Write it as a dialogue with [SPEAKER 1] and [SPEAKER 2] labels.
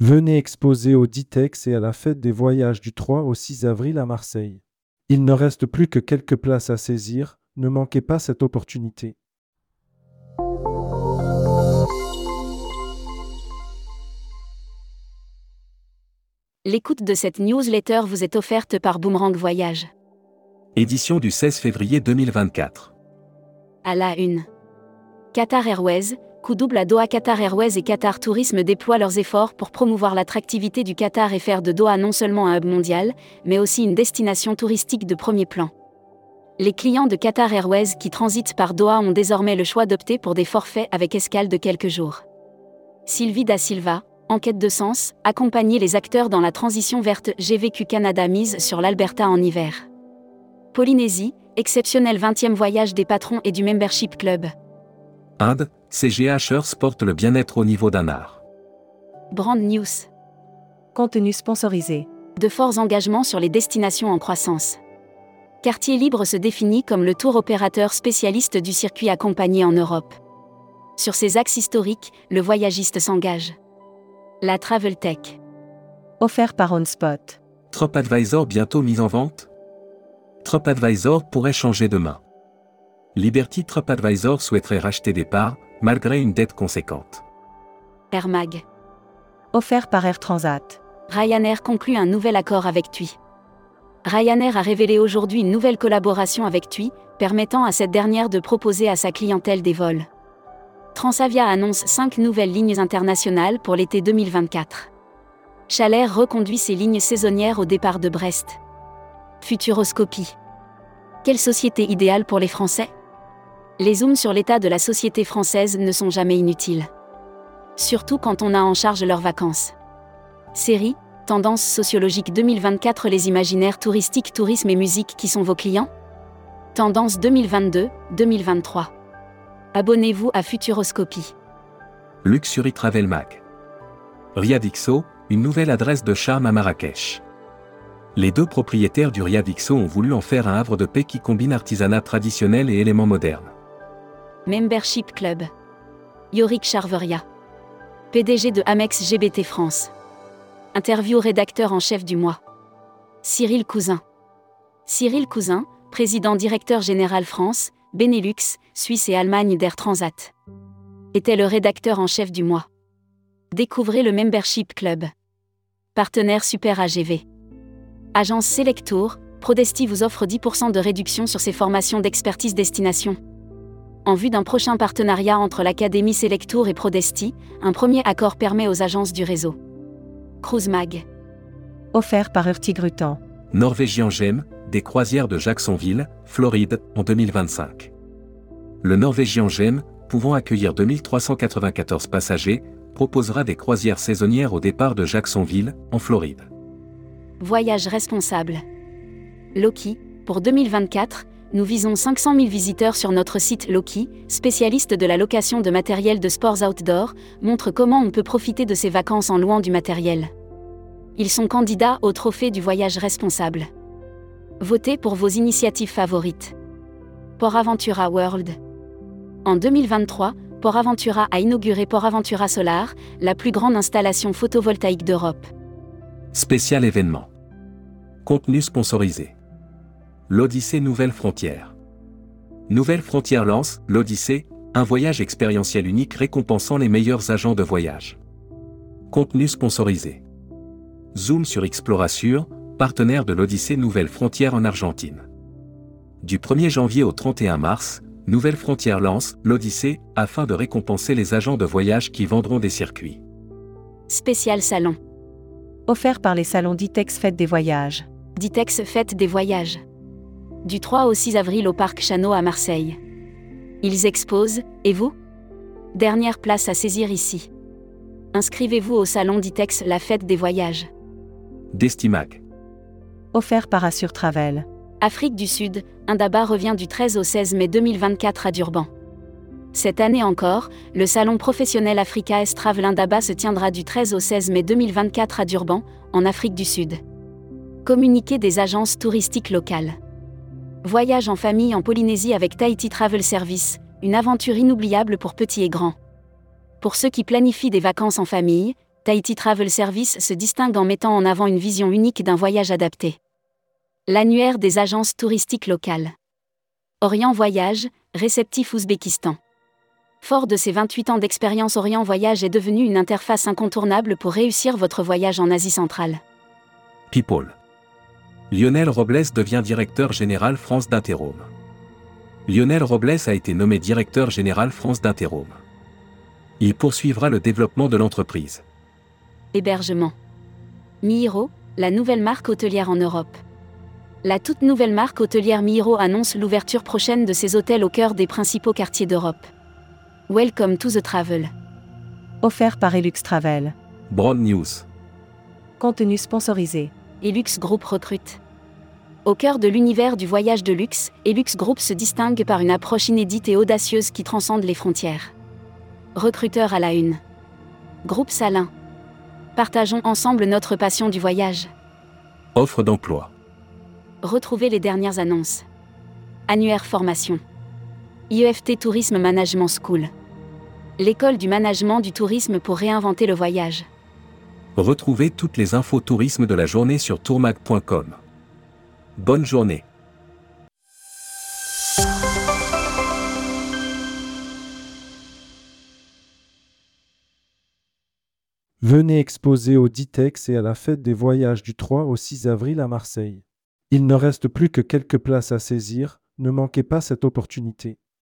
[SPEAKER 1] Venez exposer au Ditex et à la fête des voyages du 3 au 6 avril à Marseille. Il ne reste plus que quelques places à saisir, ne manquez pas cette opportunité.
[SPEAKER 2] L'écoute de cette newsletter vous est offerte par Boomerang Voyage.
[SPEAKER 3] Édition du 16 février 2024.
[SPEAKER 2] À la une. Qatar Airways, coup double à Doha Qatar Airways et Qatar Tourisme déploient leurs efforts pour promouvoir l'attractivité du Qatar et faire de Doha non seulement un hub mondial, mais aussi une destination touristique de premier plan. Les clients de Qatar Airways qui transitent par Doha ont désormais le choix d'opter pour des forfaits avec escale de quelques jours. Sylvie Da Silva, Enquête de sens, accompagner les acteurs dans la transition verte vécu Canada mise sur l'Alberta en hiver. Polynésie, exceptionnel 20e voyage des patrons et du Membership Club.
[SPEAKER 3] Inde, CGH porte le bien-être au niveau d'un art.
[SPEAKER 2] Brand News.
[SPEAKER 4] Contenu sponsorisé.
[SPEAKER 2] De forts engagements sur les destinations en croissance. Quartier Libre se définit comme le tour opérateur spécialiste du circuit accompagné en Europe. Sur ces axes historiques, le voyagiste s'engage. La Travel Tech.
[SPEAKER 4] Offert par OnSpot.
[SPEAKER 3] TripAdvisor bientôt mis en vente TripAdvisor pourrait changer demain. Liberty TripAdvisor souhaiterait racheter des parts, malgré une dette conséquente.
[SPEAKER 2] Air Mag.
[SPEAKER 4] Offert par Air Transat.
[SPEAKER 2] Ryanair conclut un nouvel accord avec TUI. Ryanair a révélé aujourd'hui une nouvelle collaboration avec TUI, permettant à cette dernière de proposer à sa clientèle des vols. Transavia annonce 5 nouvelles lignes internationales pour l'été 2024. Chalair reconduit ses lignes saisonnières au départ de Brest. Futuroscopie. Quelle société idéale pour les Français? Les zooms sur l'état de la société française ne sont jamais inutiles. Surtout quand on a en charge leurs vacances. Série, Tendance sociologique 2024 Les imaginaires touristiques, tourisme et musique qui sont vos clients? Tendance 2022-2023. Abonnez-vous à Futuroscopie.
[SPEAKER 3] Luxury Travel Mag. Riadixo, une nouvelle adresse de charme à Marrakech. Les deux propriétaires du Riadixo ont voulu en faire un havre de paix qui combine artisanat traditionnel et éléments modernes.
[SPEAKER 2] Membership Club. Yorick Charveria. PDG de Amex GBT France. Interview rédacteur en chef du mois. Cyril Cousin. Cyril Cousin, président directeur général France, Benelux, Suisse et Allemagne d'Air Transat. Était le rédacteur en chef du mois. Découvrez le Membership Club. Partenaire Super AGV. Agence Selectour, Prodesti vous offre 10% de réduction sur ses formations d'expertise destination. En vue d'un prochain partenariat entre l'Académie Selectour et Prodesti, un premier accord permet aux agences du réseau. Cruise Mag.
[SPEAKER 4] Offert par Urtigrutan.
[SPEAKER 3] Norvégien GEM, des croisières de Jacksonville, Floride, en 2025. Le Norvégien GEM, pouvant accueillir 2394 passagers, proposera des croisières saisonnières au départ de Jacksonville, en Floride.
[SPEAKER 2] Voyage responsable. Loki, pour 2024, nous visons 500 000 visiteurs sur notre site Loki, spécialiste de la location de matériel de sports outdoor, montre comment on peut profiter de ses vacances en louant du matériel. Ils sont candidats au trophée du voyage responsable. Votez pour vos initiatives favorites. Port Aventura World. En 2023, Port Aventura a inauguré Port Aventura Solar, la plus grande installation photovoltaïque d'Europe.
[SPEAKER 3] Spécial événement. Contenu sponsorisé. L'Odyssée Nouvelle Frontière. Nouvelle Frontière lance l'Odyssée, un voyage expérientiel unique récompensant les meilleurs agents de voyage. Contenu sponsorisé. Zoom sur Explorasure, partenaire de l'Odyssée Nouvelle Frontière en Argentine. Du 1er janvier au 31 mars, Nouvelle Frontière lance l'Odyssée afin de récompenser les agents de voyage qui vendront des circuits.
[SPEAKER 2] Spécial salon.
[SPEAKER 4] Offert par les salons Ditex Fête des Voyages.
[SPEAKER 2] Ditex Fête des Voyages. Du 3 au 6 avril au Parc Chano à Marseille. Ils exposent, et vous? Dernière place à saisir ici. Inscrivez-vous au salon Ditex La Fête des Voyages.
[SPEAKER 3] Destimac
[SPEAKER 4] offert par Assure Travel.
[SPEAKER 2] Afrique du Sud, Indaba revient du 13 au 16 mai 2024 à Durban. Cette année encore, le salon professionnel Africa S Travel Indaba se tiendra du 13 au 16 mai 2024 à Durban, en Afrique du Sud. Communiqué des agences touristiques locales. Voyage en famille en Polynésie avec Tahiti Travel Service, une aventure inoubliable pour petits et grands. Pour ceux qui planifient des vacances en famille, Tahiti Travel Service se distingue en mettant en avant une vision unique d'un voyage adapté. L'annuaire des agences touristiques locales. Orient Voyage, réceptif Ouzbékistan. Fort de ses 28 ans d'expérience, Orient Voyage est devenu une interface incontournable pour réussir votre voyage en Asie centrale.
[SPEAKER 3] People. Lionel Robles devient directeur général France d'Interhome. Lionel Robles a été nommé directeur général France d'Interhome. Il poursuivra le développement de l'entreprise.
[SPEAKER 2] Hébergement. Mihiro, la nouvelle marque hôtelière en Europe. La toute nouvelle marque hôtelière Mihiro annonce l'ouverture prochaine de ses hôtels au cœur des principaux quartiers d'Europe. Welcome to the travel.
[SPEAKER 4] Offert par Elux Travel.
[SPEAKER 3] Broad News.
[SPEAKER 4] Contenu sponsorisé.
[SPEAKER 2] Elux Group recrute. Au cœur de l'univers du voyage de luxe, Elux Group se distingue par une approche inédite et audacieuse qui transcende les frontières. Recruteur à la une. Groupe Salin. Partageons ensemble notre passion du voyage.
[SPEAKER 3] Offre d'emploi.
[SPEAKER 2] Retrouvez les dernières annonces. Annuaire formation. IEFT Tourisme Management School. L'école du management du tourisme pour réinventer le voyage.
[SPEAKER 3] Retrouvez toutes les infos tourisme de la journée sur tourmag.com. Bonne journée.
[SPEAKER 1] Venez exposer au Ditex et à la fête des voyages du 3 au 6 avril à Marseille. Il ne reste plus que quelques places à saisir, ne manquez pas cette opportunité.